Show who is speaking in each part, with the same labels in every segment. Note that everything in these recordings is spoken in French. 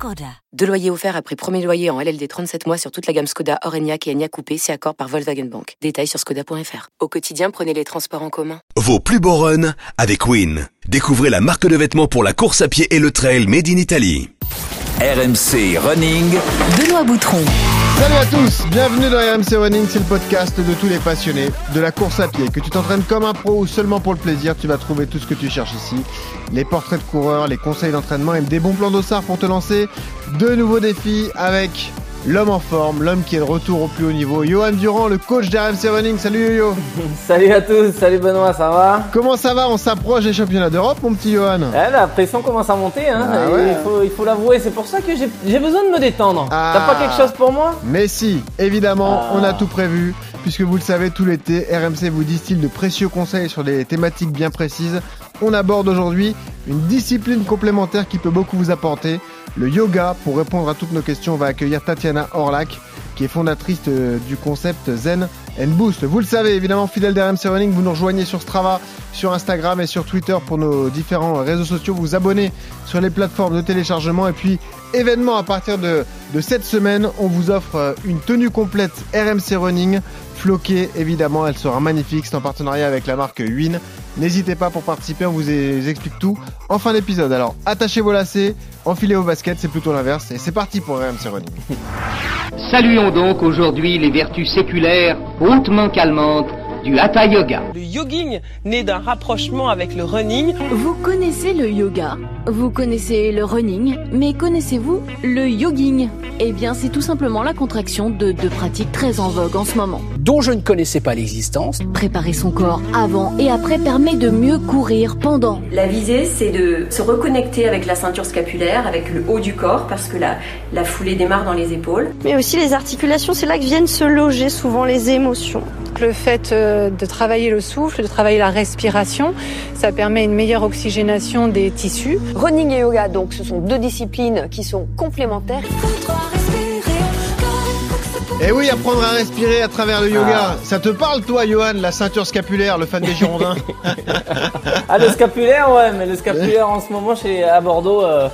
Speaker 1: Skoda. Deux loyers offerts après premier loyer en LLD 37 mois sur toute la gamme Skoda, Orenia et Enya Coupé, c'est accord par Volkswagen Bank. Détails sur skoda.fr. Au quotidien, prenez les transports en commun.
Speaker 2: Vos plus beaux runs avec Win. Découvrez la marque de vêtements pour la course à pied et le trail made in Italy.
Speaker 3: RMC Running.
Speaker 4: Benoît Boutron.
Speaker 5: Salut à tous, bienvenue dans RMC Running, c'est le podcast de tous les passionnés de la course à pied. Que tu t'entraînes comme un pro ou seulement pour le plaisir, tu vas trouver tout ce que tu cherches ici. Les portraits de coureurs, les conseils d'entraînement et des bons plans d'ossard pour te lancer. De nouveaux défis avec l'homme en forme, l'homme qui est de retour au plus haut niveau, Johan Durand, le coach d'RMC Running. Salut Yo
Speaker 6: Salut à tous, salut Benoît, ça va
Speaker 5: Comment ça va On s'approche des championnats d'Europe, mon petit Johan
Speaker 6: eh, La pression commence à monter, hein.
Speaker 5: Ah ouais.
Speaker 6: il faut l'avouer, c'est pour ça que j'ai besoin de me détendre.
Speaker 5: Ah.
Speaker 6: T'as pas quelque chose pour moi
Speaker 5: Mais si, évidemment,
Speaker 6: Ah.
Speaker 5: on a tout prévu. Puisque vous le savez, tout l'été, RMC vous distille de précieux conseils sur des thématiques bien précises. On aborde aujourd'hui une discipline complémentaire qui peut beaucoup vous apporter, le yoga. Pour répondre à toutes nos questions, on va accueillir Tatiana Orlak, qui est fondatrice euh, du concept Zen and Boost. Vous le savez, évidemment, fidèle d'RMC Running, vous nous rejoignez sur Strava, sur Instagram et sur Twitter pour nos différents réseaux sociaux. Vous abonnez sur les plateformes de téléchargement et puis événement à partir de, de cette semaine, on vous offre euh, une tenue complète RMC Running, floquée évidemment, elle sera magnifique, c'est en partenariat avec la marque Win. N'hésitez pas pour participer, on vous e- explique tout en fin d'épisode. Alors attachez vos lacets, enfilez vos baskets, c'est plutôt l'inverse et c'est parti pour RMC Running.
Speaker 7: Saluons donc aujourd'hui les vertus séculaires hautement calmantes du Hatha Yoga.
Speaker 8: Le yogging naît d'un rapprochement avec le running.
Speaker 4: Vous connaissez le yoga, vous connaissez le running, mais connaissez-vous le yogging? Eh bien, c'est tout simplement la contraction de deux pratiques très en vogue en ce moment.
Speaker 9: dont je ne connaissais pas l'existence.
Speaker 4: Préparer son corps avant et après permet de mieux courir pendant.
Speaker 10: La visée, c'est de se reconnecter avec la ceinture scapulaire, avec le haut du corps, parce que la, la foulée démarre dans les épaules.
Speaker 11: Mais aussi les articulations, c'est là que viennent se loger souvent les émotions.
Speaker 12: Le fait euh, de travailler le souffle, de travailler la respiration, ça permet une meilleure oxygénation des tissus.
Speaker 13: Running et yoga, donc, ce sont deux disciplines qui sont complémentaires.
Speaker 5: Et Eh oui, apprendre à respirer à travers le yoga. Ça te parle toi, Johan, la ceinture scapulaire, le fan des Girondins
Speaker 6: Ah, le scapulaire, ouais, mais le scapulaire en ce moment chez, à Bordeaux, euh,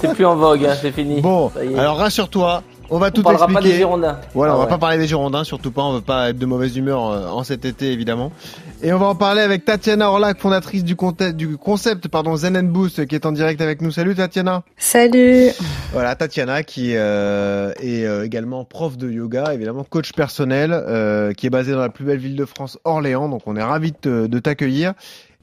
Speaker 6: c'est plus en vogue, hein, c'est fini.
Speaker 5: Bon, alors rassure-toi, on va
Speaker 6: on
Speaker 5: tout
Speaker 6: parlera
Speaker 5: expliquer.
Speaker 6: pas des Girondins.
Speaker 5: Voilà,
Speaker 6: Ah
Speaker 5: on va
Speaker 6: ouais.
Speaker 5: pas parler des Girondins, surtout pas, on veut pas être de mauvaise humeur euh, en cet été évidemment. Et on va en parler avec Tatiana Orlac, fondatrice du, concept pardon, Zen and Boost, qui est en direct avec nous. Salut Tatiana
Speaker 11: Salut
Speaker 5: Voilà, Tatiana qui euh, est euh, également prof de yoga, évidemment coach personnel, euh, qui est basée dans la plus belle ville de France, Orléans, donc on est ravis de, te- de t'accueillir.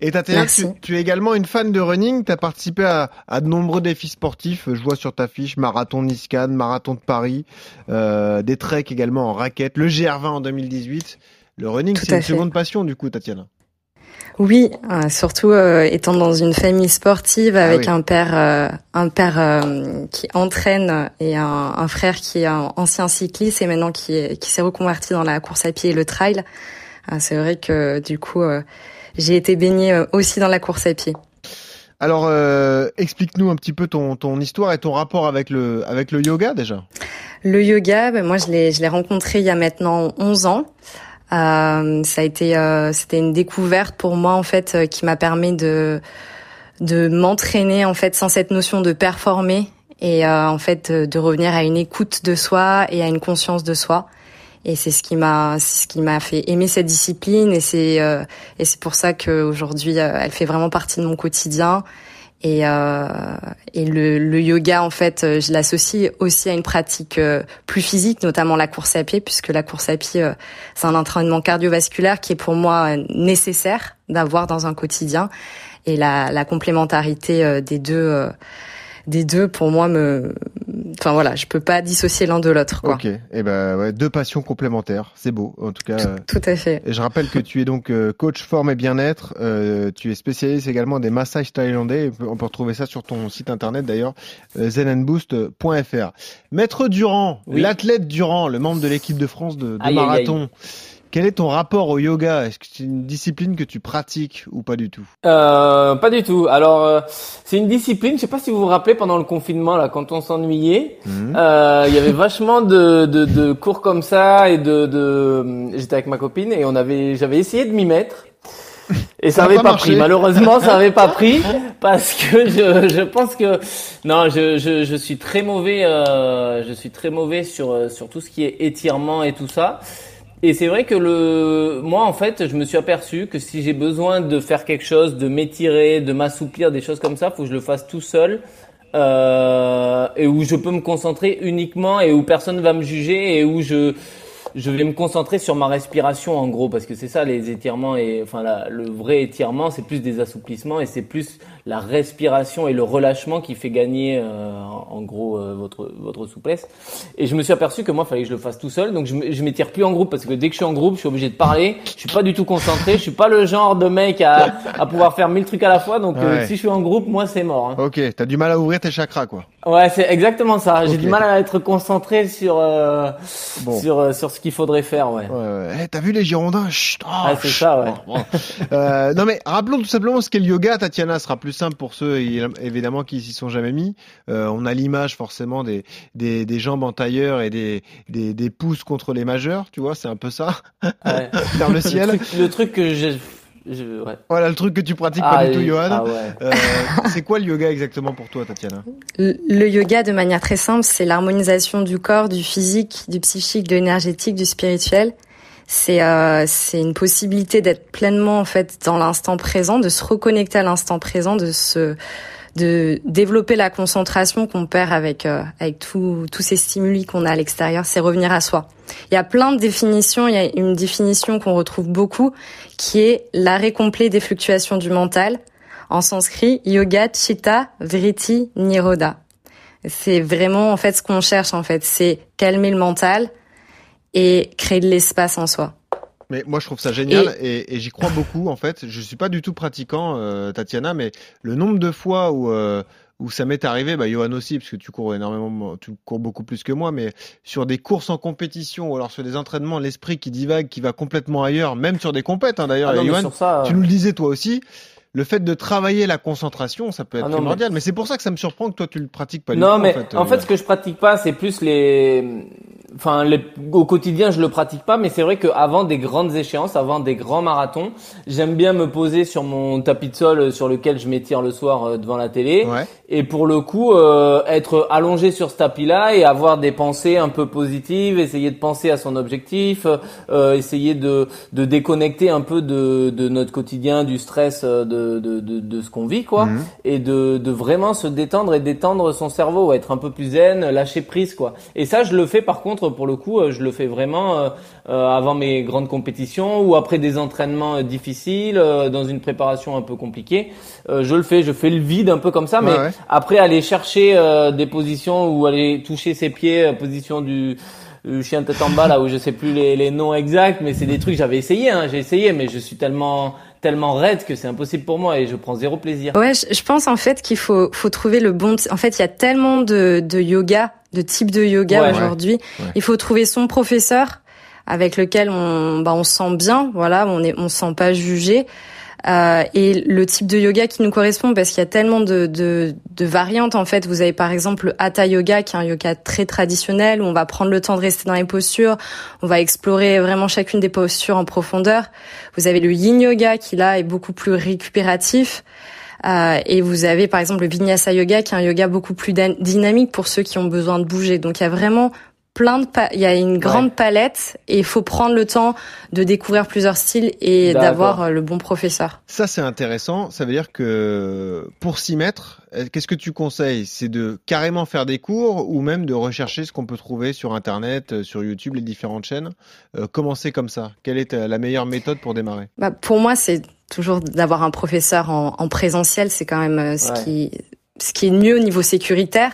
Speaker 5: Et Tatiana, tu, es également une fan de running, tu as participé à, à de nombreux défis sportifs, je vois sur ta fiche, marathon Niscan, marathon de Paris, euh, des treks également en raquette, le GR20 en 2018. Le running, c'est une
Speaker 11: fait.
Speaker 5: seconde passion du coup, Tatiana.
Speaker 11: Oui, euh, surtout euh, étant dans une famille sportive avec
Speaker 5: oui.
Speaker 11: un père, euh, un père euh, qui entraîne et un, un frère qui est un ancien cycliste et maintenant qui qui s'est reconverti dans la course à pied et le trail. C'est vrai que du coup, euh, j'ai été baignée euh, aussi dans la course à pied.
Speaker 5: Alors, euh, explique-nous un petit peu ton, ton histoire et ton rapport avec le, avec le yoga déjà.
Speaker 11: Le yoga, ben moi je l'ai je l'ai rencontré il y a maintenant 11 ans. Euh, ça a été euh, c'était une découverte pour moi en fait euh, qui m'a permis de de m'entraîner en fait sans cette notion de performer et euh, en fait de revenir à une écoute de soi et à une conscience de soi. Et c'est ce qui m'a ce qui m'a fait aimer cette discipline et c'est euh, et c'est pour ça qu'aujourd'hui euh, elle fait vraiment partie de mon quotidien. Et, euh, et le, le yoga, en fait, euh, je l'associe aussi à une pratique euh, plus physique, notamment la course à pied, puisque la course à pied, c'est un entraînement cardiovasculaire qui est pour moi nécessaire d'avoir dans un quotidien. Et la, la complémentarité des deux, des deux, pour moi, me, enfin voilà, je peux pas dissocier l'un de l'autre, quoi.
Speaker 5: Ok, et ben ouais, deux passions complémentaires, c'est beau. En tout cas, euh,
Speaker 11: Tout à fait.
Speaker 5: et je rappelle que tu es donc euh, coach forme et bien-être. euh, tu es spécialiste également des massages thaïlandais. On peut retrouver ça sur ton site internet d'ailleurs, zenandboost.fr. Maître Durand,
Speaker 6: Oui.
Speaker 5: l'athlète Durand, le membre de l'équipe de France de, de
Speaker 6: Aïe, aïe, aïe.
Speaker 5: Quel est ton rapport au yoga? Est-ce que c'est une discipline que tu pratiques ou pas du tout?
Speaker 6: Euh, Pas du tout. Alors, euh, c'est une discipline, je sais pas si vous vous rappelez, pendant le confinement, là, quand on s'ennuyait,
Speaker 5: Mhm.
Speaker 6: euh, il y avait vachement de, de, de cours comme ça et de... de... J'étais avec ma copine et on avait, j'avais essayé de m'y mettre. Et ça
Speaker 5: Ça a
Speaker 6: n'avait
Speaker 5: pas
Speaker 6: pas, pris. Malheureusement, ça n'avait pas pris parce que je, je pense que non, je, je, je suis très mauvais. Euh, je suis très mauvais sur euh, sur tout ce qui est étirement et tout ça. Et c'est vrai que le moi en fait, je me suis aperçu que si j'ai besoin de faire quelque chose, de m'étirer, de m'assouplir, des choses comme ça, faut que je le fasse tout seul. Euh, et où je peux me concentrer uniquement et où personne va me juger et où je je vais me concentrer sur ma respiration en gros parce que c'est ça les étirements et enfin la- le vrai étirement c'est plus des assouplissements et c'est plus la respiration et le relâchement qui fait gagner euh, en gros euh, votre votre souplesse et je me suis aperçu que moi fallait que je le fasse tout seul donc je je m'étire plus en groupe parce que dès que je suis en groupe je suis obligé de parler je suis pas du tout concentré je suis pas le genre de mec à à pouvoir faire mille trucs à la fois donc euh, si je suis en groupe moi c'est mort hein.
Speaker 5: Ok, t'as du mal à ouvrir tes chakras, quoi.
Speaker 6: Ouais, c'est exactement ça. J'ai du mal à être concentré sur euh,
Speaker 5: Bon.
Speaker 6: sur euh, sur ce qu'il faudrait faire, ouais.
Speaker 5: Ouais, ouais. Eh, t'as vu les Girondins? Chut, oh,
Speaker 6: Ah, c'est ça, ouais.
Speaker 5: Euh, non mais rappelons tout simplement ce qu'est le yoga, Tatiana, sera plus simple pour ceux évidemment qui s'y sont jamais mis. Euh, on a l'image forcément des, des des jambes en tailleur et des des, des pouces contre les majeurs, tu vois, c'est un peu ça.
Speaker 6: Ouais.
Speaker 5: Vers le ciel.
Speaker 6: truc, le truc que je, je ouais.
Speaker 5: Voilà le truc que tu pratiques
Speaker 6: Ah,
Speaker 5: pas du tout,
Speaker 6: et-
Speaker 5: Johan.
Speaker 6: ah ouais.
Speaker 5: Euh, c'est quoi le yoga exactement pour toi, Tatiana
Speaker 11: Le le yoga, de manière très simple, c'est l'harmonisation du corps, du physique, du psychique, de l'énergétique, du spirituel. C'est euh, c'est une possibilité d'être pleinement en fait dans l'instant présent, de se reconnecter à l'instant présent, de se de développer la concentration qu'on perd avec euh, avec tous ces stimuli qu'on a à l'extérieur. C'est revenir à soi. Il y a plein de définitions. Il y a une définition qu'on retrouve beaucoup, qui est l'arrêt complet des fluctuations du mental. En sanskrit, yoga chitta vritti niroda. C'est vraiment en fait ce qu'on cherche en fait, c'est calmer le mental et créer de l'espace en soi.
Speaker 5: Mais moi, je trouve ça génial et, et j'y crois beaucoup. En fait, je suis pas du tout pratiquant, euh, Tatiana, mais le nombre de fois où euh, où ça m'est arrivé, bah Johan aussi, parce que tu cours énormément, tu cours beaucoup plus que moi, mais sur des courses en compétition ou alors sur des entraînements, l'esprit qui divague, qui va complètement ailleurs, même sur des compètes. Hein, D'ailleurs,
Speaker 6: Ah non, mais
Speaker 5: Johan, tu
Speaker 6: euh,
Speaker 5: nous le disais toi aussi. Le fait de travailler la concentration, ça peut être
Speaker 6: Ah non, mais-
Speaker 5: primordial. Mais, c'est pour ça que ça me surprend que toi tu le pratiques pas du
Speaker 6: non,
Speaker 5: tout.
Speaker 6: mais
Speaker 5: en fait,
Speaker 6: en
Speaker 5: euh,
Speaker 6: fait, ce que je pratique pas, c'est plus les, enfin, les... au quotidien, je le pratique pas, mais c'est vrai qu'avant des grandes échéances, avant des grands marathons, j'aime bien me poser sur mon tapis de sol euh, sur lequel je m'étire le soir euh, devant la télé,
Speaker 5: Ouais.
Speaker 6: et pour le coup, euh, être allongé sur ce tapis-là et avoir des pensées un peu positives, essayer de penser à son objectif, euh, essayer de, de déconnecter un peu de, de notre quotidien, du stress, euh, de, de, de, de ce qu'on vit, quoi,
Speaker 5: Mhm.
Speaker 6: et de, de vraiment se détendre et détendre son cerveau, être un peu plus zen, lâcher prise, quoi. Et ça, je le fais par contre, pour le coup, euh, je le fais vraiment euh, euh, avant mes grandes compétitions ou après des entraînements euh, difficiles, euh, dans une préparation un peu compliquée. Euh, je le fais, je fais le vide un peu comme ça, mais
Speaker 5: Ouais, ouais.
Speaker 6: après aller chercher euh, des positions ou aller toucher ses pieds, euh, position du du chien tête en bas là où je sais plus les, les noms exacts, mais c'est des trucs que j'avais essayé, hein, j'ai essayé, mais je suis tellement tellement raide que c'est impossible pour moi et je prends zéro plaisir.
Speaker 11: Ouais, je, je pense en fait qu'il faut faut trouver le bon. En fait, il y a tellement de de yoga, de types de yoga
Speaker 6: Ouais.
Speaker 11: aujourd'hui.
Speaker 5: Ouais.
Speaker 11: Il faut trouver son professeur avec lequel on bah on se sent bien, voilà, on est on se sent pas jugé. Euh, et le type de yoga qui nous correspond parce qu'il y a tellement de, de, de variantes en fait. Vous avez par exemple le Hatha Yoga qui est un yoga très traditionnel où on va prendre le temps de rester dans les postures, on va explorer vraiment chacune des postures en profondeur. Vous avez le Yin Yoga qui là est beaucoup plus récupératif. Euh, et vous avez par exemple le Vinyasa Yoga qui est un yoga beaucoup plus dynamique pour ceux qui ont besoin de bouger. Donc il y a vraiment plein de il y a une grande palette et il faut prendre le temps de découvrir plusieurs styles et d'avoir euh, le bon professeur.
Speaker 5: Ça, c'est intéressant. Ça veut dire que pour s'y mettre, euh, qu'est-ce que tu conseilles? C'est de carrément faire des cours ou même de rechercher ce qu'on peut trouver sur Internet, sur YouTube, les différentes chaînes? Euh, Commencer comme ça. Quelle est la meilleure méthode pour démarrer?
Speaker 11: Bah, pour moi, c'est toujours d'avoir un professeur en, en présentiel, c'est quand même euh, ce
Speaker 6: Ouais.
Speaker 11: qui ce qui est mieux au niveau sécuritaire.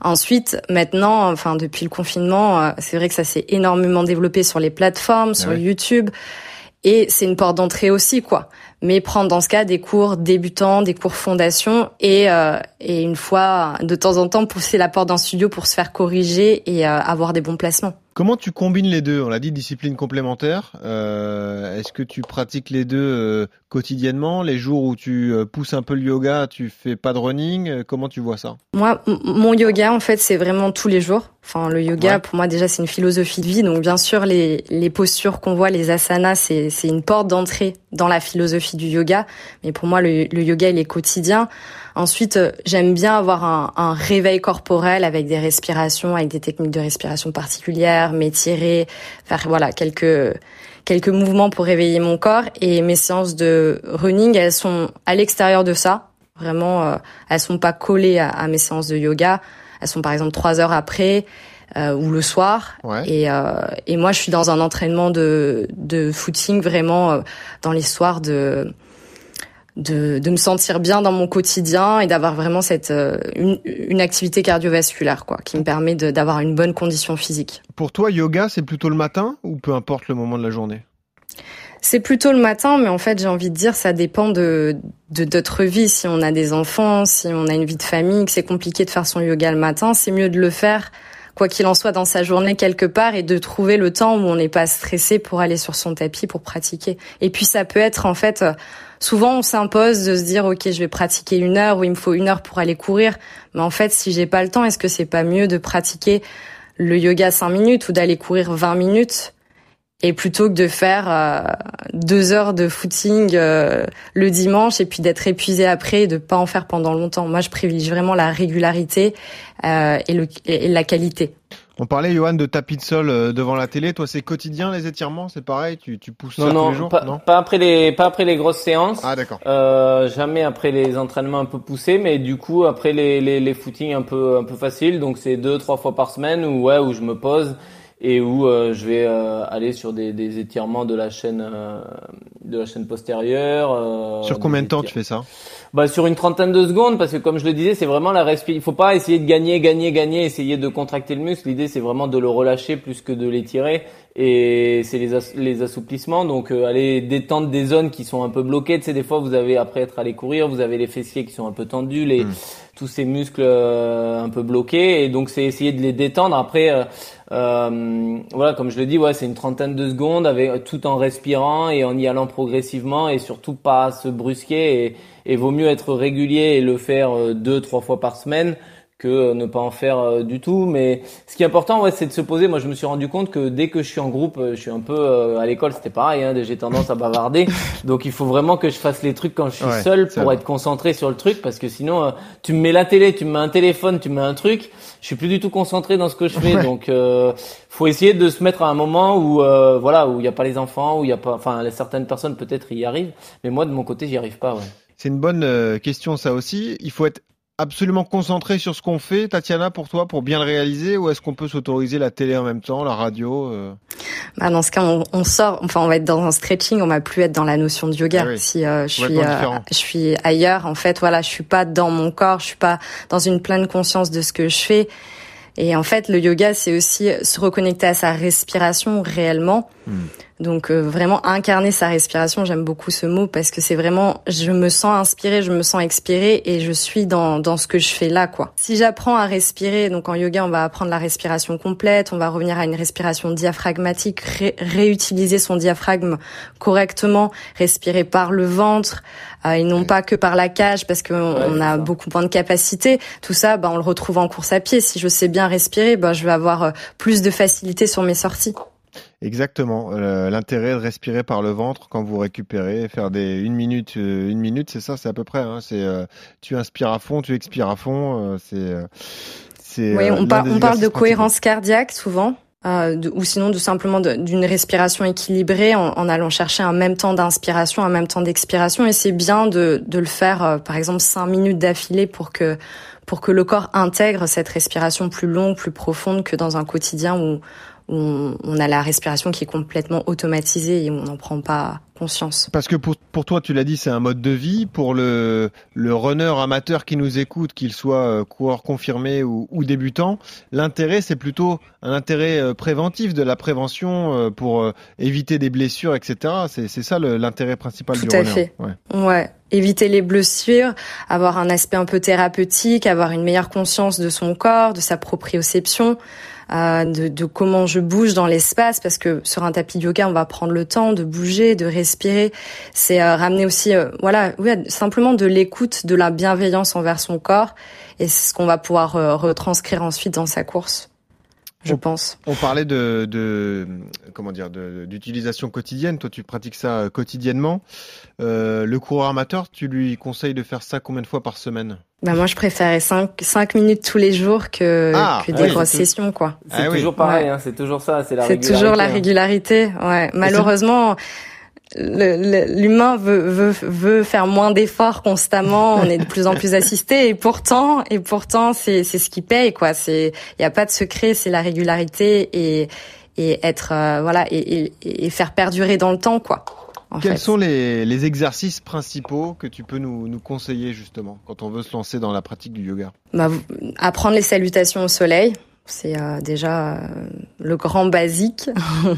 Speaker 11: Ensuite, maintenant, enfin depuis le confinement, euh, c'est vrai que ça s'est énormément développé sur les plateformes, sur
Speaker 5: ouais.
Speaker 11: YouTube, et c'est une porte d'entrée aussi, quoi. mais prendre dans ce cas des cours débutants, des cours fondation et euh, et une fois de temps en temps pousser la porte d'un studio pour se faire corriger et euh, avoir des bons placements.
Speaker 5: Comment tu combines les deux? On l'a dit, discipline complémentaire. Euh, Est-ce que tu pratiques les deux euh, quotidiennement? Les jours où tu euh, pousses un peu le yoga, tu fais pas de running? Euh, Comment tu vois ça?
Speaker 11: Moi, mon yoga, en fait, c'est vraiment tous les jours. Enfin, le yoga, pour moi, déjà, c'est une philosophie de vie. Donc, bien sûr, les, les postures qu'on voit, les asanas, c'est, c'est une porte d'entrée dans la philosophie du yoga. Mais pour moi, le, le yoga, il est quotidien. Ensuite, euh, j'aime bien avoir un, un, réveil corporel avec des respirations, avec des techniques de respiration particulières, m'étirer, faire voilà quelques quelques mouvements pour réveiller mon corps. Et mes séances de running, elles sont à l'extérieur de ça. Vraiment, euh, elles sont pas collées à, à, mes séances de yoga. Elles sont par exemple trois heures après. Euh, ou le soir
Speaker 5: ouais.
Speaker 11: et, euh, et moi je suis dans un entraînement de, de footing vraiment euh, dans les soirs de de, de me sentir bien dans mon quotidien et d'avoir vraiment cette euh, une, une, activité cardiovasculaire quoi qui me permet d'avoir une bonne condition physique.
Speaker 5: Pour toi, yoga, c'est plutôt le matin ou peu importe le moment de la journée?
Speaker 11: C'est plutôt le matin, mais en fait, j'ai envie de dire, ça dépend de de notre vie. Si on a des enfants, si on a une vie de famille, que c'est compliqué de faire son yoga le matin, c'est mieux de le faire quoi qu'il en soit dans sa journée quelque part et de trouver le temps où on n'est pas stressé pour aller sur son tapis pour pratiquer. Et puis ça peut être en fait souvent on s'impose de se dire ok je vais pratiquer une heure ou il me faut une heure pour aller courir. Mais en fait si j'ai pas le temps est-ce que c'est pas mieux de pratiquer le yoga 5 minutes ou d'aller courir 20 minutes et plutôt que de faire euh, deux heures de footing euh, le dimanche et puis d'être épuisé après et de pas en faire pendant longtemps? Moi je privilégie vraiment la régularité euh, et, le, et la qualité
Speaker 5: on parlait, Johan, de tapis de sol devant la télé. Toi, c'est quotidien les étirements, c'est pareil? Tu, tu pousses
Speaker 6: non,
Speaker 5: ça
Speaker 6: non,
Speaker 5: tous les jours?
Speaker 6: pas,
Speaker 5: Non,
Speaker 6: pas après les, pas après les grosses séances.
Speaker 5: Ah, d'accord.
Speaker 6: Euh, jamais après les entraînements un peu poussés, mais du coup après les, les, les footings un peu, un peu faciles. Donc c'est deux, trois fois par semaine où ouais, où je me pose et où euh, je vais euh, aller sur des, des étirements de la chaîne, euh, de la chaîne postérieure. euh,
Speaker 5: Sur combien de temps tu fais ça?
Speaker 6: Bah, sur une trentaine de secondes, parce que comme je le disais, c'est vraiment la respiration. Il faut pas essayer de gagner, gagner, gagner, essayer de contracter le muscle. L'idée, c'est vraiment de le relâcher plus que de l'étirer. Et c'est les, les assouplissements. Donc, euh, aller détendre des zones qui sont un peu bloquées. Tu sais, des fois, vous avez, après être allé courir, vous avez les fessiers qui sont un peu tendus, les, tous ces muscles euh, un peu bloqués. Et donc, c'est essayer de les détendre. Après, euh, euh, voilà, comme je le dis, c'est une trentaine de secondes avec tout en respirant et en y allant progressivement et surtout pas se brusquer. Et, et vaut mieux être régulier et le faire euh, deux, trois fois par semaine que euh, ne pas en faire euh, du tout. Mais ce qui est important, ouais, c'est de se poser. Moi, je me suis rendu compte que dès que je suis en groupe, euh, je suis un peu euh, à l'école, c'était pareil. Hein, j'ai tendance à bavarder, donc il faut vraiment que je fasse les trucs quand je suis
Speaker 5: Ouais,
Speaker 6: seul pour
Speaker 5: vrai.
Speaker 6: être concentré sur le truc, parce que sinon, euh, tu me mets la télé, tu me mets un téléphone, tu me mets un truc, je suis plus du tout concentré dans ce que je fais.
Speaker 5: Ouais.
Speaker 6: Donc, euh, faut essayer de se mettre à un moment où, euh, voilà, où il n'y a pas les enfants, où il y a pas, enfin, certaines personnes peut-être y arrivent, mais moi de mon côté, j'y arrive pas. Ouais.
Speaker 5: C'est une bonne question ça aussi. Il faut être absolument concentré sur ce qu'on fait, Tatiana, pour toi, pour bien le réaliser, ou est-ce qu'on peut s'autoriser la télé en même temps, la radio euh
Speaker 11: Bah, dans ce cas, on, on sort, enfin, on va être dans un stretching, on va plus être dans la notion de yoga.
Speaker 5: Ah oui.
Speaker 11: Si euh, je suis, euh, je suis ailleurs, en fait, voilà, je suis pas dans mon corps, je suis pas dans une pleine conscience de ce que je fais. Et en fait, le yoga, c'est aussi se reconnecter à sa respiration réellement. Donc euh, vraiment incarner sa respiration, j'aime beaucoup ce mot parce que c'est vraiment je me sens inspirée, je me sens expirée et je suis dans dans ce que je fais là quoi. Si j'apprends à respirer, donc en yoga, on va apprendre la respiration complète, on va revenir à une respiration diaphragmatique, ré- réutiliser son diaphragme correctement, respirer par le ventre euh, et non pas que par la cage parce qu'on on a beaucoup moins de capacité. Tout ça, bah, on le retrouve en course à pied. Si je sais bien respirer, bah, je vais avoir euh, plus de facilité sur mes sorties.
Speaker 5: Exactement. Euh, L'intérêt de respirer par le ventre quand vous récupérez, faire des une minute, euh, une minute, c'est ça, c'est à peu près. Hein, c'est euh, tu inspires à fond, tu expires à fond. c'est c'est.
Speaker 11: Oui, on, par- parle de cohérence cardiaque souvent, de- ou sinon de simplement d'une respiration équilibrée en, en allant chercher un même temps d'inspiration, un même temps d'expiration. Et c'est bien de, de le faire, par exemple, cinq minutes d'affilée pour que pour que le corps intègre cette respiration plus longue, plus profonde que dans un quotidien où, où on, on a la respiration qui est complètement automatisée et on n'en prend pas conscience.
Speaker 5: Parce que pour, pour toi, tu l'as dit, c'est un mode de vie. Pour le, le runner amateur qui nous écoute, qu'il soit euh, coureur confirmé ou, ou débutant, l'intérêt, c'est plutôt un intérêt euh, préventif, de la prévention euh, pour éviter des blessures, etc. C'est ça l'intérêt principal
Speaker 11: Tout
Speaker 5: du
Speaker 11: à
Speaker 5: runner.
Speaker 11: fait.
Speaker 5: Ouais.
Speaker 11: ouais. Éviter les blessures, avoir un aspect un peu thérapeutique, avoir une meilleure conscience de son corps, de sa proprioception. Euh, de, de, comment je bouge dans l'espace parce que sur un tapis de yoga on va prendre le temps de bouger de respirer c'est euh, ramener aussi euh, voilà oui, simplement de l'écoute de la bienveillance envers son corps et c'est ce qu'on va pouvoir retranscrire ensuite dans sa course je
Speaker 5: on,
Speaker 11: pense.
Speaker 5: On parlait de, de comment dire d'utilisation quotidienne. Toi, tu pratiques ça quotidiennement. Euh, le coureur amateur, tu lui conseilles de faire ça combien de fois par semaine?
Speaker 11: Bah moi, je préférais 5, 5 minutes tous les jours que,
Speaker 5: ah,
Speaker 11: que des
Speaker 5: oui,
Speaker 11: grosses sessions, quoi.
Speaker 6: C'est
Speaker 5: ah,
Speaker 6: toujours
Speaker 5: oui.
Speaker 6: pareil,
Speaker 11: ouais.
Speaker 6: hein, c'est toujours ça, c'est la
Speaker 11: C'est
Speaker 6: régularité.
Speaker 11: toujours la
Speaker 6: hein.
Speaker 11: régularité, ouais. Malheureusement, l'humain veut, veut, veut faire moins d'efforts constamment. On est de plus en plus assisté et pourtant, et pourtant, c'est c'est ce qui paye, quoi. C'est il y a pas de secret, c'est la régularité et et être euh, voilà et, et, et faire perdurer dans le temps, quoi.
Speaker 5: Quels
Speaker 11: fait.
Speaker 5: sont les, les exercices principaux que tu peux nous, nous conseiller justement quand on veut se lancer dans la pratique du yoga?
Speaker 11: Bah, Apprendre les salutations au soleil, c'est euh, déjà euh, le grand basique. euh,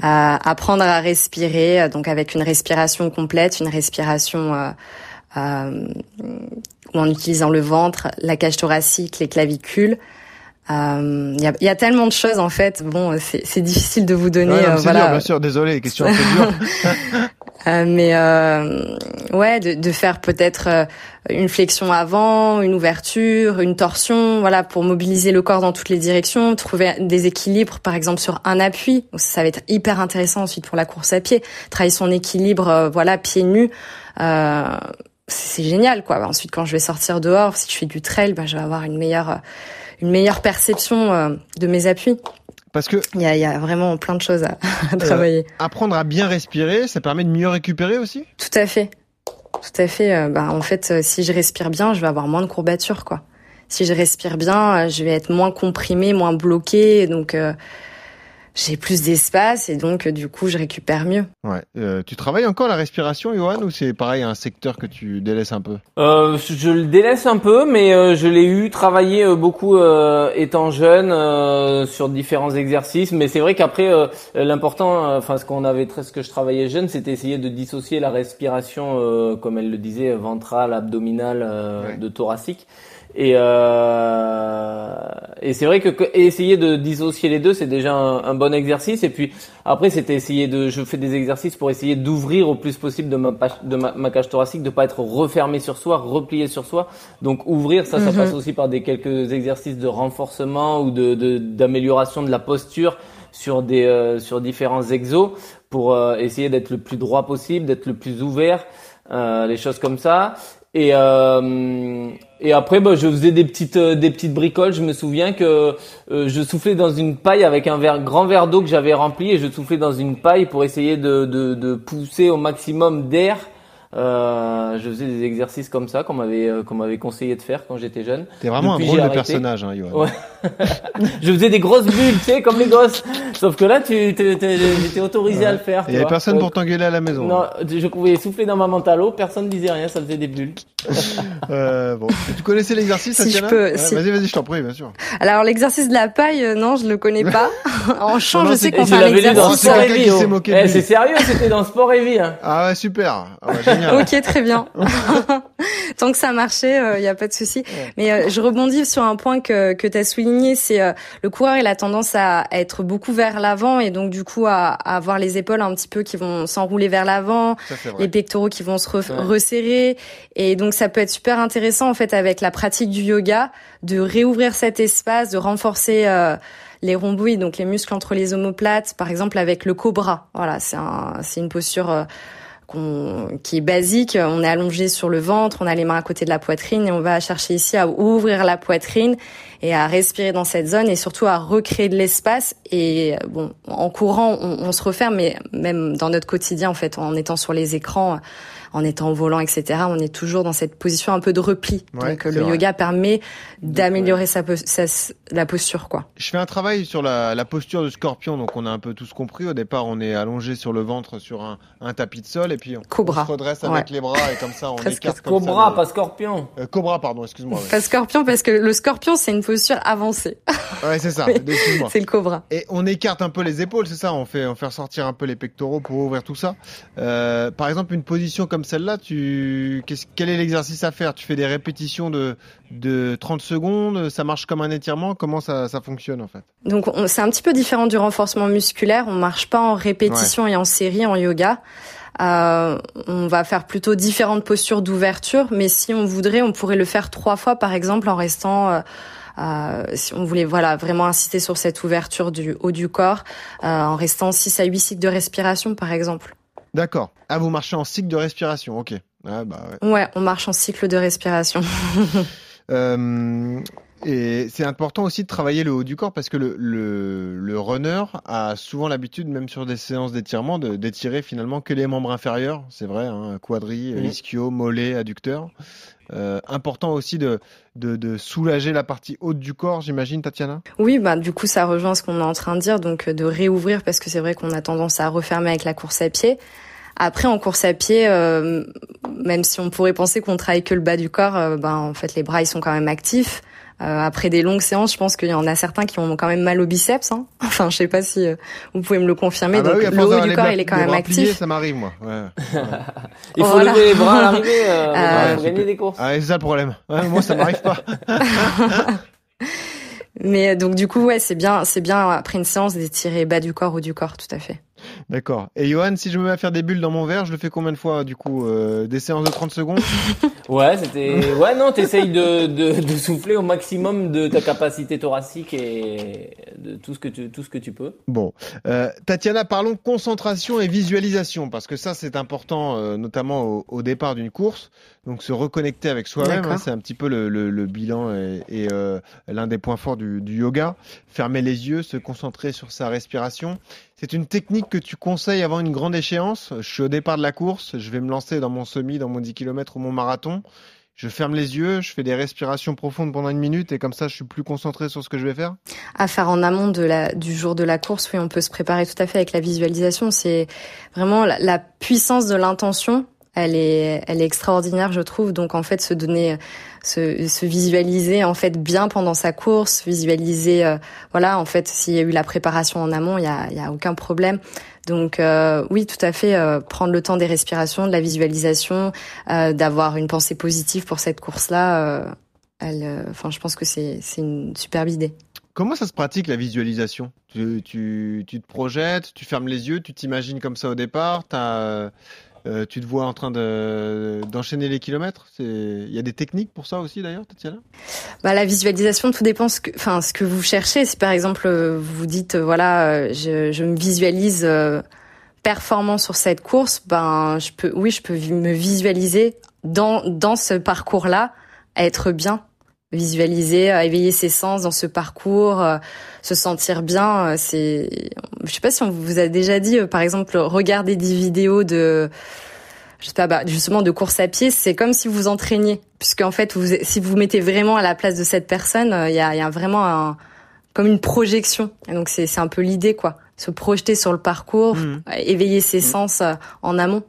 Speaker 11: apprendre à respirer, donc avec une respiration complète, une respiration euh, en utilisant le ventre, la cage thoracique, les clavicules. Il euh, y, a, y, a, tellement de choses en fait. Bon, c'est difficile de vous donner.
Speaker 5: Ouais, non,
Speaker 11: euh,
Speaker 5: voilà.
Speaker 11: Dur,
Speaker 5: bien sûr, désolé, question un peu dure.
Speaker 11: euh, mais ouais, de, de faire peut-être une flexion avant, une ouverture, une torsion, voilà, pour mobiliser le corps dans toutes les directions, trouver des équilibres, par exemple sur un appui. Ça va être hyper intéressant ensuite pour la course à pied, travailler son équilibre, euh, voilà, pieds nus. Euh, c'est génial, quoi. Ensuite, quand je vais sortir dehors, si je fais du trail, bah, je vais avoir une meilleure, une meilleure perception euh, de mes appuis.
Speaker 5: Parce que
Speaker 11: il y a, y a, vraiment plein de choses à, à travailler.
Speaker 5: apprendre à bien respirer, ça permet de mieux récupérer aussi.
Speaker 11: Tout à fait. Tout à fait. Euh, bah, en fait, euh, si je respire bien, je vais avoir moins de courbatures, quoi. Si je respire bien, euh, je vais être moins comprimée, moins bloquée, donc euh, j'ai plus d'espace et donc du coup, je récupère mieux.
Speaker 5: Ouais. Euh, tu travailles encore la respiration, Johan, ou c'est pareil un secteur que tu délaisses un peu?
Speaker 6: Euh, Je le délaisse un peu, mais euh, je l'ai eu travaillé beaucoup euh, étant jeune euh, sur différents exercices. Mais c'est vrai qu'après, l'important, enfin ce qu'on avait, ce que je travaillais jeune, c'était essayer de dissocier la respiration, comme elle le disait, ventrale, abdominale,
Speaker 5: Ouais.
Speaker 6: de thoracique. Et, euh, et c'est vrai que, que essayer de dissocier les deux, c'est déjà un, un, bon exercice. Et puis après, c'était essayer de, je fais des exercices pour essayer d'ouvrir au plus possible de ma, de ma, ma, cage thoracique, de pas être refermé sur soi, replié sur soi. Donc ouvrir, ça, ça
Speaker 11: Mhm.
Speaker 6: passe aussi par des quelques exercices de renforcement ou de de- d'amélioration de, la posture sur des euh, sur différents exos pour euh, essayer d'être le plus droit possible, d'être le plus ouvert, euh, les choses comme ça. Et euh, et après, bah, je faisais des petites euh, des petites bricoles. Je me souviens que euh, je soufflais dans une paille avec un verre, grand verre d'eau que j'avais rempli et je soufflais dans une paille pour essayer de pousser au maximum d'air. Euh, je faisais des exercices comme ça qu'on m'avait euh, qu'on m'avait conseillé de faire quand j'étais jeune.
Speaker 5: T'es vraiment
Speaker 6: Depuis,
Speaker 5: un drôle de personnage, hein, Johan.
Speaker 6: Ouais. je faisais des grosses bulles, tu sais, comme les gosses. Sauf que là, tu j'étais autorisé à le faire.
Speaker 5: Il y avait personne pour t'engueuler à la maison.
Speaker 6: Non, je pouvais souffler dans ma mentalo, personne disait rien, ça faisait des bulles.
Speaker 5: Euh, bon. Tu connaissais l'exercice,
Speaker 11: Si je
Speaker 5: Tatiana
Speaker 11: peux,
Speaker 5: Ouais,
Speaker 11: si-
Speaker 5: Vas-y, vas-y, je t'en prie, bien sûr.
Speaker 11: Alors l'exercice de la paille, euh, non, je le connais pas. en chant,
Speaker 5: Non,
Speaker 11: je sais qu'on fait un exercice.
Speaker 5: c'est
Speaker 6: Eh, c'est sérieux, c'était dans Sport et Vie. hein.
Speaker 5: Ah ouais, super. Ah ouais, génial.
Speaker 11: Ok, très bien. Tant que ça marchait, il n'y a pas de souci. Mais euh, je rebondis sur un point que, que tu as souligné, c'est euh, le coureur, il a tendance à, à être beaucoup vers l'avant et donc du coup à, à avoir les épaules un petit peu qui vont s'enrouler vers l'avant, les pectoraux qui vont se re-
Speaker 6: Ouais.
Speaker 11: resserrer. Et donc ça peut être super intéressant en fait avec la pratique du yoga de réouvrir cet espace, de renforcer euh, les rhomboïdes, donc les muscles entre les omoplates, par exemple avec le cobra. Voilà, c'est un, une posture euh, qui est basique. On est allongé sur le ventre, on a les mains à côté de la poitrine et on va chercher ici à ouvrir la poitrine et à respirer dans cette zone et surtout à recréer de l'espace. Et bon, en courant, on, on se referme, mais même dans notre quotidien, en fait, en étant sur les écrans, en étant au volant, etc. On est toujours dans cette position un peu de repli.
Speaker 5: Ouais,
Speaker 11: Donc euh, le
Speaker 5: vrai.
Speaker 11: yoga permet d'améliorer sa, la posture, quoi.
Speaker 5: Je fais un travail sur la, la posture du scorpion, donc on a un peu tous compris. Au départ, on est allongé sur le ventre sur un, un tapis de sol, et puis on,
Speaker 11: Cobra.
Speaker 5: on se redresse avec
Speaker 11: Ouais.
Speaker 5: les bras, et comme ça, on écarte comme ça
Speaker 6: Cobra, pas scorpion.
Speaker 5: Euh, cobra, pardon, excuse-moi. ouais.
Speaker 11: Pas scorpion parce que le scorpion c'est une posture avancée.
Speaker 5: Ouais, c'est ça.
Speaker 11: C'est le cobra.
Speaker 5: Et on écarte un peu les épaules, c'est ça On fait, on fait ressortir un peu les pectoraux pour ouvrir tout ça. Euh, par exemple, une position comme celle-là, tu, quel est l'exercice à faire? Tu fais des répétitions de, de 30 secondes Ça marche comme un étirement? Comment ça, ça fonctionne en fait?
Speaker 11: Donc on- c'est un petit peu différent du renforcement musculaire. On marche pas en répétition et en série en yoga. Euh, on va faire plutôt différentes postures d'ouverture, mais si on voudrait, on pourrait le faire trois fois, par exemple, en restant. euh, euh, si on voulait voilà vraiment insister sur cette ouverture du haut du corps, en restant 6 à 8 cycles de respiration, par exemple.
Speaker 5: D'accord. Ah, vous marchez en cycle de respiration, ok. Ah, bah ouais.
Speaker 11: Ouais, on marche en cycle de respiration.
Speaker 5: Euh, et c'est important aussi de travailler le haut du corps parce que le, le, le runner a souvent l'habitude, même sur des séances d'étirement, d'étirer finalement que les membres inférieurs. C'est vrai, hein, quadri, ischio, mollet, adducteur. Euh, important aussi de, de, de soulager la partie haute du corps, j'imagine, Tatiana?
Speaker 11: Oui, bah du coup ça rejoint ce qu'on est en train de dire, donc euh, de réouvrir parce que c'est vrai qu'on a tendance à refermer avec la course à pied. Après en course à pied, euh, même si on pourrait penser qu'on travaille que le bas du corps, euh, ben en fait les bras ils sont quand même actifs. Euh, après des longues séances, je pense qu'il y en a certains qui ont quand même mal au biceps. Hein. Enfin, je sais pas si euh, vous pouvez me le confirmer.
Speaker 5: Ah bah
Speaker 11: donc
Speaker 5: oui,
Speaker 11: le haut du corps il est quand même
Speaker 5: bras pliés,
Speaker 11: actif.
Speaker 5: ça m'arrive, moi. Ouais.
Speaker 6: Il faut
Speaker 11: Voilà.
Speaker 6: lever les bras à l'arrivée euh,
Speaker 11: Euh,
Speaker 6: pour gagner
Speaker 5: c'est-
Speaker 6: des courses.
Speaker 5: Ah, c'est ça le problème. Ouais, moi, ça m'arrive pas.
Speaker 11: Mais euh, donc du coup ouais c'est bien c'est bien après une séance d'étirer bas du corps haut du corps tout à fait.
Speaker 5: D'accord. Et Johan, si je me mets à faire des bulles dans mon verre, je le fais combien de fois du coup euh, Des séances de 30 secondes?
Speaker 6: Ouais, c'était. Ouais, non, t'essayes de, de, de souffler au maximum de ta capacité thoracique et de tout ce que tu, tout ce que tu peux.
Speaker 5: Bon, euh, Tatiana, parlons concentration et visualisation parce que ça c'est important, euh, notamment au, au départ d'une course. Donc se reconnecter avec soi-même, hein, c'est un petit peu le, le- le bilan et, et, euh, l'un des points forts du, du yoga. Fermer les yeux, se concentrer sur sa respiration. C'est une technique que tu conseilles avant une grande échéance? Je suis au départ de la course, je vais me lancer dans mon semi, dans mon 10 km ou mon marathon. Je ferme les yeux, je fais des respirations profondes pendant une minute et comme ça je suis plus concentré sur ce que je vais faire.
Speaker 11: à faire en amont de la, du jour de la course, oui, on peut se préparer tout à fait avec la visualisation. C'est vraiment la, la puissance de l'intention. Elle est, elle est extraordinaire, je trouve. Donc, en fait, se donner, se, se visualiser, en fait, bien pendant sa course, visualiser, euh, voilà, en fait, s'il y a eu la préparation en amont, il y a, y a aucun problème. Donc, euh, oui, tout à fait, euh, prendre le temps des respirations, de la visualisation, d'avoir une pensée positive pour cette course-là. enfin, je pense que c'est, c'est une superbe idée.
Speaker 5: Comment ça se pratique la visualisation? Tu, tu, tu te projettes, tu fermes les yeux, tu t'imagines comme ça au départ, t'as, euh, tu te vois en train de, d'enchaîner les kilomètres. Il y a des techniques pour ça aussi d'ailleurs, Tatiana?
Speaker 11: Bah, la visualisation, tout dépend ce que, enfin, ce que vous cherchez. Si par exemple euh, vous vous dites, euh, voilà, euh, je, je me visualise euh, performant sur cette course, ben, je peux, oui, je peux me visualiser dans dans ce parcours-là, être bien, visualiser, euh, éveiller ses sens dans ce parcours, euh, se sentir bien. euh, c'est, je sais pas si on vous a déjà dit, par exemple, regarder des vidéos de je sais pas, bah, justement de course à pied, c'est comme si vous entraîniez, puisque en fait, vous, si vous mettez vraiment à la place de cette personne, il y, a, il y a vraiment un, comme une projection. Et donc c'est c'est un peu l'idée, quoi, se projeter sur le parcours, euh, éveiller ses sens euh, en amont.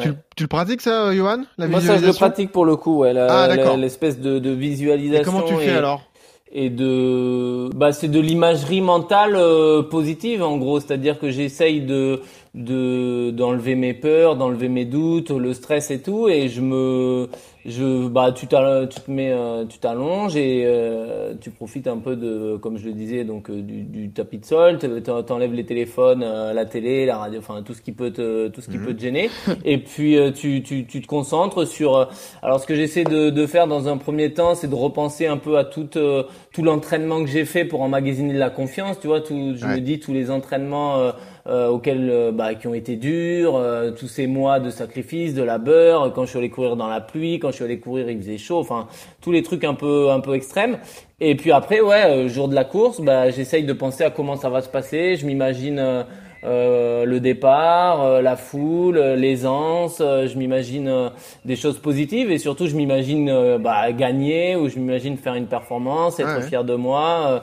Speaker 5: Tu, tu le pratiques ça, Johan La
Speaker 6: Moi, ça, je le pratique pour le coup, ouais,
Speaker 5: Ah,
Speaker 6: l'espèce de, de visualisation.
Speaker 5: Et comment tu fais
Speaker 6: et-
Speaker 5: alors
Speaker 6: et de bah c'est de l'imagerie mentale euh, positive en gros c'est-à-dire que j'essaye de de d'enlever mes peurs d'enlever mes doutes le stress et tout et je me je bah tu tu te mets euh, tu t'allonges et euh, tu profites un peu de comme je le disais donc euh, du, du tapis de sol te- te- t'enlèves les téléphones euh, la télé la radio enfin tout ce qui peut te tout ce qui
Speaker 5: Mhm.
Speaker 6: peut te gêner et puis tu, tu tu te concentres sur alors ce que j'essaie de de faire dans un premier temps c'est de repenser un peu à tout tout l'entraînement que j'ai fait pour emmagasiner de la confiance tu vois tout je
Speaker 5: Ouais.
Speaker 6: me dis tous les entraînements euh, auxquels euh, bah, qui ont été durs, euh, tous ces mois de sacrifice, de labeur, quand je suis allé courir dans la pluie, quand je suis allé courir il faisait chaud, enfin tous les trucs un peu un peu extrêmes. Et puis après ouais, euh, jour de la course, bah j'essaye de penser à comment ça va se passer. Je m'imagine euh, euh, le départ, euh, la foule, euh, l'aisance. je m'imagine des choses positives et surtout je m'imagine bah, gagner ou je m'imagine faire une performance, être fier de moi,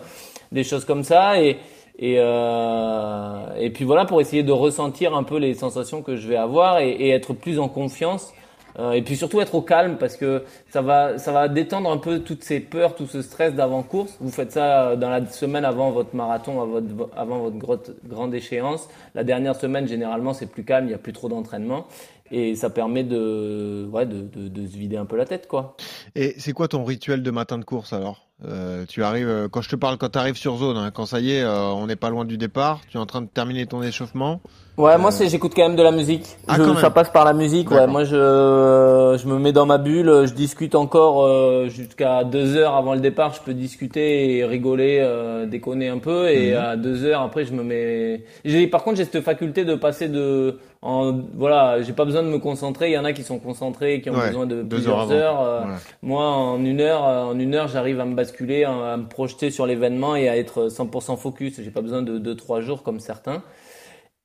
Speaker 6: des choses comme ça et et et puis voilà pour essayer de ressentir un peu les sensations que je vais avoir et, et être plus en confiance euh, et puis surtout être au calme parce que ça va, ça va détendre un peu toutes ces peurs, tout ce stress d'avant-course. Vous faites ça euh, dans la semaine avant votre marathon, avant votre, avant votre grande échéance. La dernière semaine, généralement, c'est plus calme, il n'y a plus trop d'entraînement. Et ça permet de, ouais, de, de, de se vider un peu la tête, quoi.
Speaker 5: Et c'est quoi ton rituel de matin de course alors? Euh, tu arrives euh, quand je te parle quand tu arrives sur zone, hein, quand ça y est, euh, on n'est pas loin du départ. Tu es en train de terminer ton échauffement.
Speaker 6: Ouais, moi c'est j'écoute quand même de la musique. Ah, ça passe par la musique. Ouais, moi je je me mets dans ma bulle, je discute encore jusqu'à deux heures avant le départ. Je peux discuter et rigoler, déconner un peu, et mhm. à deux heures après je me mets. J'ai par contre j'ai cette faculté de passer de en voilà, j'ai pas besoin de me concentrer. Il y en a qui sont concentrés, qui ont besoin de plusieurs heures. Moi en une heure, en une heure j'arrive à me basculer, à, me projeter sur l'événement et à être 100% focus. J'ai pas besoin de 2-3 jours comme certains.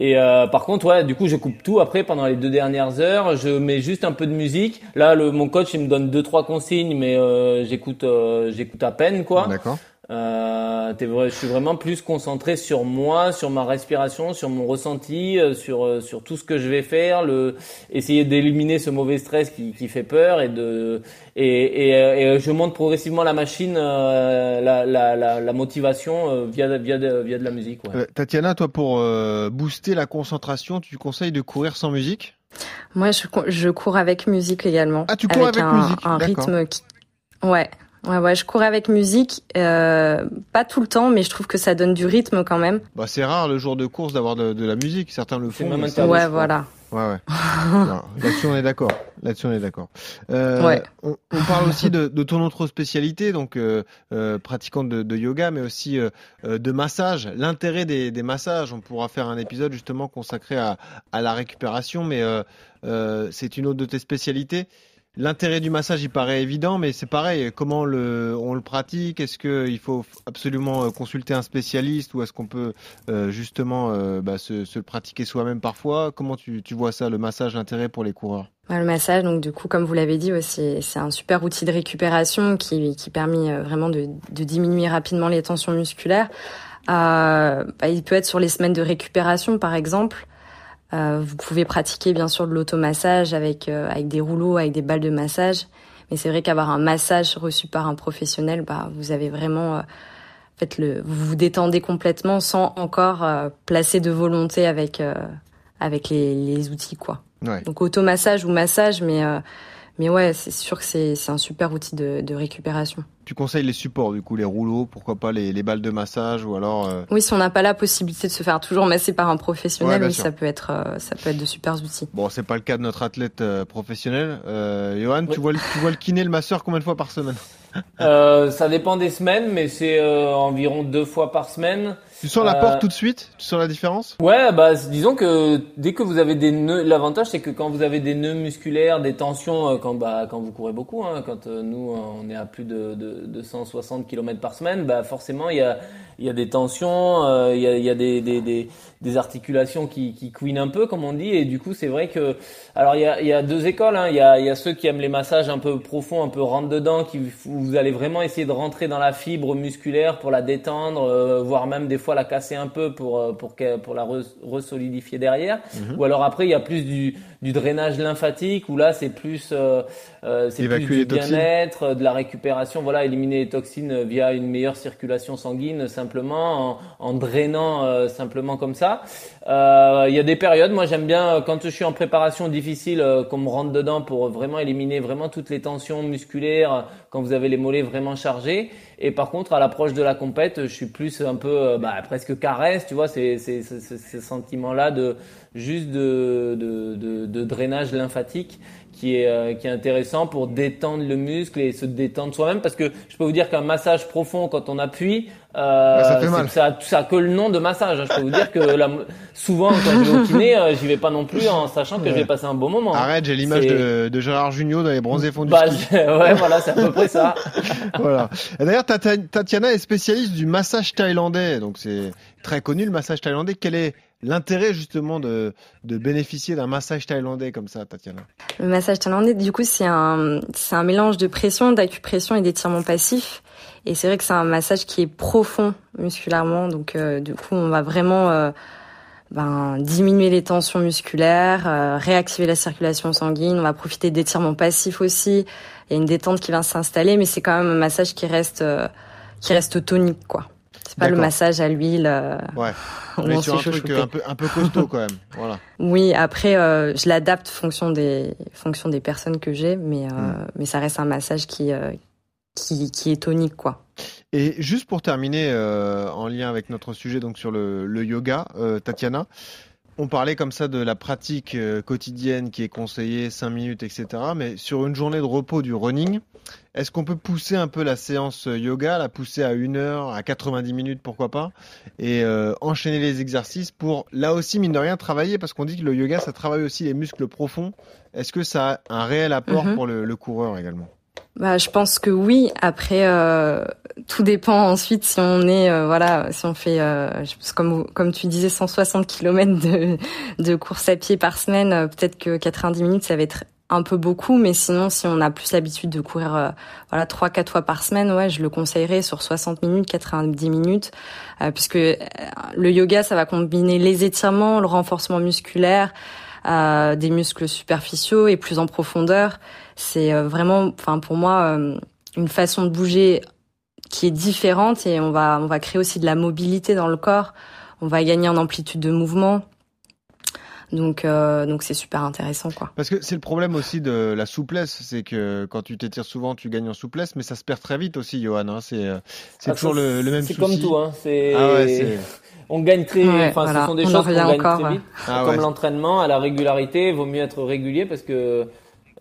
Speaker 6: Et euh, par contre, ouais, du coup, je coupe tout. Après, pendant les deux dernières heures, je mets juste un peu de musique. Là, le, mon coach, il me donne deux trois consignes, mais euh, j'écoute, euh, j'écoute à peine, quoi.
Speaker 5: D'accord.
Speaker 6: Euh, je suis vraiment plus concentré sur moi, sur ma respiration, sur mon ressenti, euh, sur euh, sur tout ce que je vais faire, le essayer d'éliminer ce mauvais stress qui, qui fait peur et de et, et, euh, et je monte progressivement la machine, la, la, la, la, motivation via via de, via de la musique. Ouais.
Speaker 5: Tatiana, toi pour booster la concentration, tu conseilles de courir sans musique?
Speaker 11: Moi, je, je cours avec musique également.
Speaker 5: Ah, tu cours avec,
Speaker 11: un,
Speaker 5: musique
Speaker 11: un rythme qui Ouais, Ouais, ouais, je cours avec musique, euh, pas tout le temps, mais je trouve que ça donne du rythme quand même.
Speaker 5: Bah, c'est rare le jour de course d'avoir de, de, la musique, certains le font.
Speaker 11: Même ouais, voilà.
Speaker 5: Ouais, ouais. Là-dessus, on est d'accord. Là-dessus, on est d'accord. Euh,
Speaker 11: ouais.
Speaker 5: on, on, parle aussi de, de, ton autre spécialité, donc euh, euh, pratiquante de, de, yoga, mais aussi euh, euh, de massage. L'intérêt des, des, massages, on pourra faire un épisode justement consacré à, à la récupération, mais euh, c'est une autre de tes spécialités. L'intérêt du massage, il paraît évident, mais c'est pareil. Comment le, on le pratique? Est-ce qu'il faut absolument euh, consulter un spécialiste ou est-ce qu'on peut euh, justement euh, bah, se, le pratiquer soi-même parfois? Comment tu, vois ça, le massage, l'intérêt pour les coureurs?
Speaker 11: Le massage, donc du coup, comme vous l'avez dit, c'est un super outil de récupération qui, permet vraiment de, diminuer rapidement les tensions musculaires. Bah, il peut être sur les semaines de récupération, par exemple. Euh, vous pouvez pratiquer bien sûr de l'automassage avec euh, avec des rouleaux, avec des balles de massage. Mais c'est vrai qu'avoir un massage reçu par un professionnel, bah vous avez vraiment euh, fait le vous vous détendez complètement sans encore placer de volonté avec avec les, les outils quoi.
Speaker 5: Ouais.
Speaker 11: Donc automassage ou massage, mais mais ouais, c'est sûr que c'est un super outil de, de, récupération.
Speaker 5: Tu conseilles les supports, du coup, les rouleaux, pourquoi pas les, les balles de massage ou alors euh...
Speaker 11: Oui, si on n'a pas la possibilité de se faire toujours masser par un professionnel, ouais, oui, ça peut être euh, ça peut être de super outils.
Speaker 5: Bon, c'est pas le cas de notre athlète euh, professionnel. Euh, Johan, oui. tu vois tu vois le kiné, le masseur combien de fois par semaine?
Speaker 6: Euh, Ça dépend des semaines, mais c'est euh, environ deux fois par semaine.
Speaker 5: Tu sens la porte tout de suite? Tu sens la différence?
Speaker 6: Ouais, bah disons que dès que vous avez des nœuds, l'avantage c'est que quand vous avez des nœuds musculaires, des tensions, quand bah quand vous courez beaucoup, hein, quand nous on est à plus de, de, de 160 km par semaine, bah forcément il y a il y a des tensions, euh, il, y a, il y a des, des, des, des articulations qui, qui couinent un peu, comme on dit, et du coup, c'est vrai que, alors il y a, il y a deux écoles, hein. il, y a, il y a ceux qui aiment les massages un peu profonds, un peu rentre dedans, qui vous allez vraiment essayer de rentrer dans la fibre musculaire pour la détendre, euh, voire même des fois la casser un peu pour euh, pour pour la resolidifier derrière. Mm-hmm. Ou alors après, il y a plus du, du drainage lymphatique où là, c'est plus euh, euh c'est plus du bien-être, de la récupération, voilà, éliminer les toxines via une meilleure circulation sanguine, simplement en, en drainant euh, simplement comme ça. Euh, il y a des périodes, moi j'aime bien euh, quand je suis en préparation difficile, euh, qu'on me rentre dedans pour vraiment éliminer vraiment toutes les tensions musculaires quand vous avez les mollets vraiment chargés. Et par contre, à l'approche de la compète, je suis plus un peu bah, presque caresse, tu vois, c'est ces sentiments-là de juste de, de, de, de drainage lymphatique qui est, euh, qui est intéressant pour détendre le muscle et se détendre soi-même. Parce que je peux vous dire qu'un massage profond quand on appuie euh,
Speaker 5: ça, fait mal.
Speaker 6: ça, ça que le nom de massage hein. je peux vous dire que la, souvent quand je vais au kiné euh, j'y vais pas non plus en sachant que ouais. je vais passer un bon moment
Speaker 5: arrête j'ai l'image de, de, Gérard Junior dans les bronzés fonds du
Speaker 6: bah,
Speaker 5: ski.
Speaker 6: ouais voilà c'est à peu près ça.
Speaker 5: Voilà. D'ailleurs Tatiana est spécialiste du massage thaïlandais. Donc c'est très connu le massage thaïlandais. Quelle est l'intérêt justement de, de bénéficier d'un massage thaïlandais comme ça, Tatiana?
Speaker 11: Le massage thaïlandais, du coup, c'est un, c'est un mélange de pression, d'acupression et d'étirement passif. Et c'est vrai que c'est un massage qui est profond musculairement. Donc, euh, du coup, on va vraiment euh, ben, diminuer les tensions musculaires, euh, réactiver la circulation sanguine. On va profiter d'étirements passifs aussi. Il y a une détente qui va s'installer, mais c'est quand même un massage qui reste, qui reste tonique, quoi. Pas le massage à l'huile.
Speaker 5: ouais. On est sur un truc un peu, un peu costaud quand même. Voilà.
Speaker 11: Oui, après, je l'adapte fonction des, fonction des personnes que j'ai, mais, mm. mais ça reste un massage qui, qui, qui est tonique, quoi.
Speaker 5: Et juste pour terminer, euh, en lien avec notre sujet donc sur le, le yoga, euh, Tatiana, on parlait comme ça de la pratique euh, quotidienne qui est conseillée 5 minutes, etc. Mais sur une journée de repos du running, est-ce qu'on peut pousser un peu la séance yoga, la pousser à 1 heure, à 90 minutes, pourquoi pas, et euh, enchaîner les exercices pour, là aussi, mine de rien, travailler, parce qu'on dit que le yoga, ça travaille aussi les muscles profonds. Est-ce que ça a un réel apport mm-hmm. pour le, le coureur également?
Speaker 11: Bah, je pense que oui. Après, euh, tout dépend ensuite si on est, euh, voilà, si on fait, euh, comme comme tu disais, 160 km de, de course à pied par semaine, euh, peut-être que 90 minutes, ça va être un peu beaucoup, mais sinon, si on a plus l'habitude de courir, euh, voilà, trois, quatre fois par semaine, ouais, je le conseillerais sur 60 minutes, 90 minutes, puisque le yoga, ça va combiner les étirements, le renforcement musculaire, des muscles superficiaux et plus en profondeur. C'est euh, vraiment, enfin pour moi, euh, une façon de bouger qui est différente et on va on va créer aussi de la mobilité dans le corps. On va gagner en amplitude de mouvement. Donc euh, donc c'est super intéressant quoi.
Speaker 5: Parce que c'est le problème aussi de la souplesse, c'est que quand tu t'étires souvent, tu gagnes en souplesse, mais ça se perd très vite aussi, Johan. Hein. C'est c'est ah, toujours le, même souci.
Speaker 6: C'est comme tout, hein. C'est ah on gagne très, enfin ce sont des choses qu'on gagne très vite. Ah comme l'entraînement, à la régularité, il vaut mieux être régulier parce que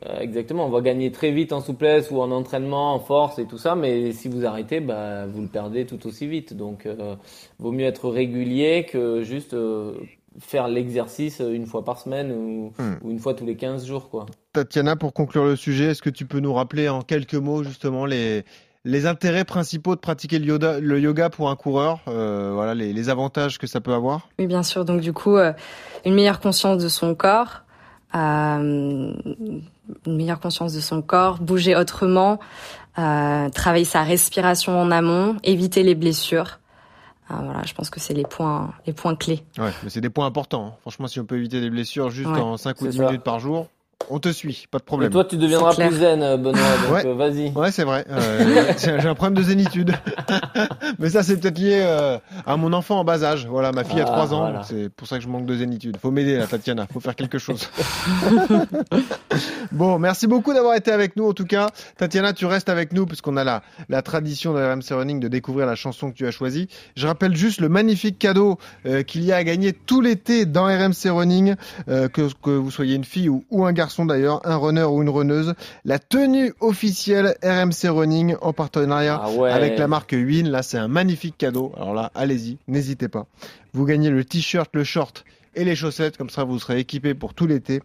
Speaker 6: euh, exactement, on va gagner très vite en souplesse ou en entraînement, en force et tout ça, mais si vous arrêtez, bah, vous le perdez tout aussi vite. Donc, euh, vaut mieux être régulier que juste euh, faire l'exercice une fois par semaine ou, hmm. ou, une fois tous les 15 jours. Quoi.
Speaker 5: Tatiana, pour conclure le sujet, est-ce que tu peux nous rappeler en quelques mots justement les, les intérêts principaux de pratiquer le yoga, le yoga pour un coureur, euh, voilà les, les, avantages que ça peut avoir?
Speaker 11: Oui, bien sûr. Donc du coup, une meilleure conscience de son corps. Euh, une meilleure conscience de son corps, bouger autrement, euh, travailler sa respiration en amont, éviter les blessures. Euh, voilà, je pense que c'est les points, les points clés.
Speaker 5: Ouais, mais c'est des points importants. Hein. Franchement, si on peut éviter les blessures juste en 5 ou 10 minutes par jour, on te suit, pas de problème.
Speaker 6: Et toi, tu deviendras plus zen, euh, Benoît. Donc ouais. Euh, vas-y.
Speaker 5: Ouais, c'est vrai. Euh, j'ai un problème de zénitude. Mais ça, c'est peut-être lié euh, à mon enfant en bas âge. Voilà, ma fille a 3 ah, ans. C'est pour ça que je manque de zénitude. Faut m'aider, là, Tatiana. Faut faire quelque chose. bon, merci beaucoup d'avoir été avec nous. En tout cas, Tatiana, tu restes avec nous puisqu'on a la, la tradition de RMC Running de découvrir la chanson que tu as choisie. Je rappelle juste le magnifique cadeau qu'il y a à gagner tout l'été dans RMC Running, que, que vous soyez une fille ou, ou un garçon d'ailleurs, un runner ou une runneuse, la tenue officielle RMC Running en partenariat ah avec la marque Win. Là, c'est un magnifique cadeau. Alors là, allez-y, n'hésitez pas. Vous gagnez le t-shirt, le short et les chaussettes, comme ça vous serez équipé pour tout l'été.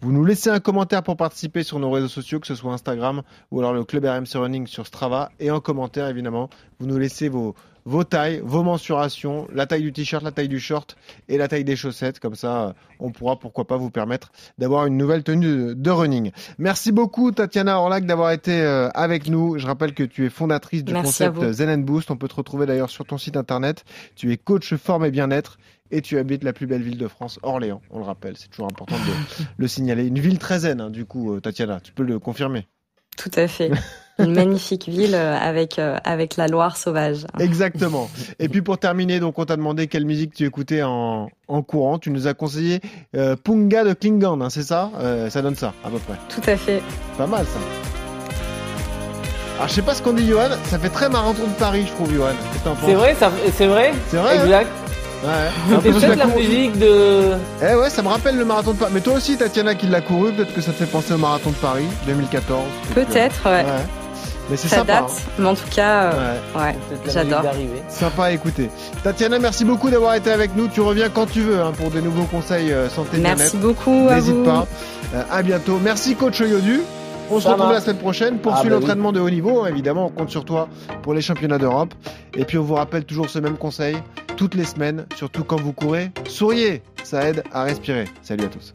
Speaker 5: Vous nous laissez un commentaire pour participer sur nos réseaux sociaux, que ce soit Instagram ou alors le club RMC Running sur Strava. Et en commentaire, évidemment, vous nous laissez vos, vos tailles, vos mensurations, la taille du t-shirt, la taille du short et la taille des chaussettes. Comme ça, euh, on pourra pourquoi pas vous permettre d'avoir une nouvelle tenue de, running. Merci beaucoup Tatiana Orlac d'avoir été euh, avec nous. Je rappelle que tu es fondatrice du concept Zen Boost. On peut te retrouver d'ailleurs sur ton site internet. Tu es coach forme et bien-être et tu habites la plus belle ville de France, Orléans. On le rappelle, c'est toujours important de le signaler. Une ville très zen, hein, du coup, euh, Tatiana. Tu peux le confirmer.
Speaker 11: Tout à fait. Une magnifique ville euh, avec euh, avec la Loire sauvage.
Speaker 5: Exactement. Et puis pour terminer, donc on t'a demandé quelle musique tu écoutais en, en courant. Tu nous as conseillé euh, Punga de Klingon, hein, c'est ça? Ça donne ça à peu près.
Speaker 11: Tout à fait.
Speaker 5: Pas mal ça. Alors je sais pas ce qu'on dit Johan, ça fait très marathon de Paris, je trouve Johan.
Speaker 6: C'est vrai, c'est vrai.
Speaker 5: C'est vrai.
Speaker 6: Hein? Exact. Ouais. C'est peut-être la, musique de.
Speaker 5: Eh ouais, ça me rappelle le marathon de Paris. Mais toi aussi, Tatiana, qui l'a couru, peut-être que ça te fait penser au marathon de Paris 2014.
Speaker 11: Peut-être, ouais.
Speaker 5: Mais c'est sympa.
Speaker 11: date, hein. mais en tout cas, euh, ouais, j'adore.
Speaker 5: Sympa à écouter. Tatiana, merci beaucoup d'avoir été avec nous. Tu reviens quand tu veux hein, pour des nouveaux conseils euh, santé
Speaker 11: Merci beaucoup.
Speaker 5: N'hésite pas. Euh, à bientôt. Merci coach Yodu. On se retrouve la semaine prochaine. Poursuis ah, bah l'entraînement de haut niveau. Évidemment, on compte sur toi pour les championnats d'Europe. Et puis on vous rappelle toujours ce même conseil toutes les semaines, surtout quand vous courez. Souriez, ça aide à respirer. Salut à tous.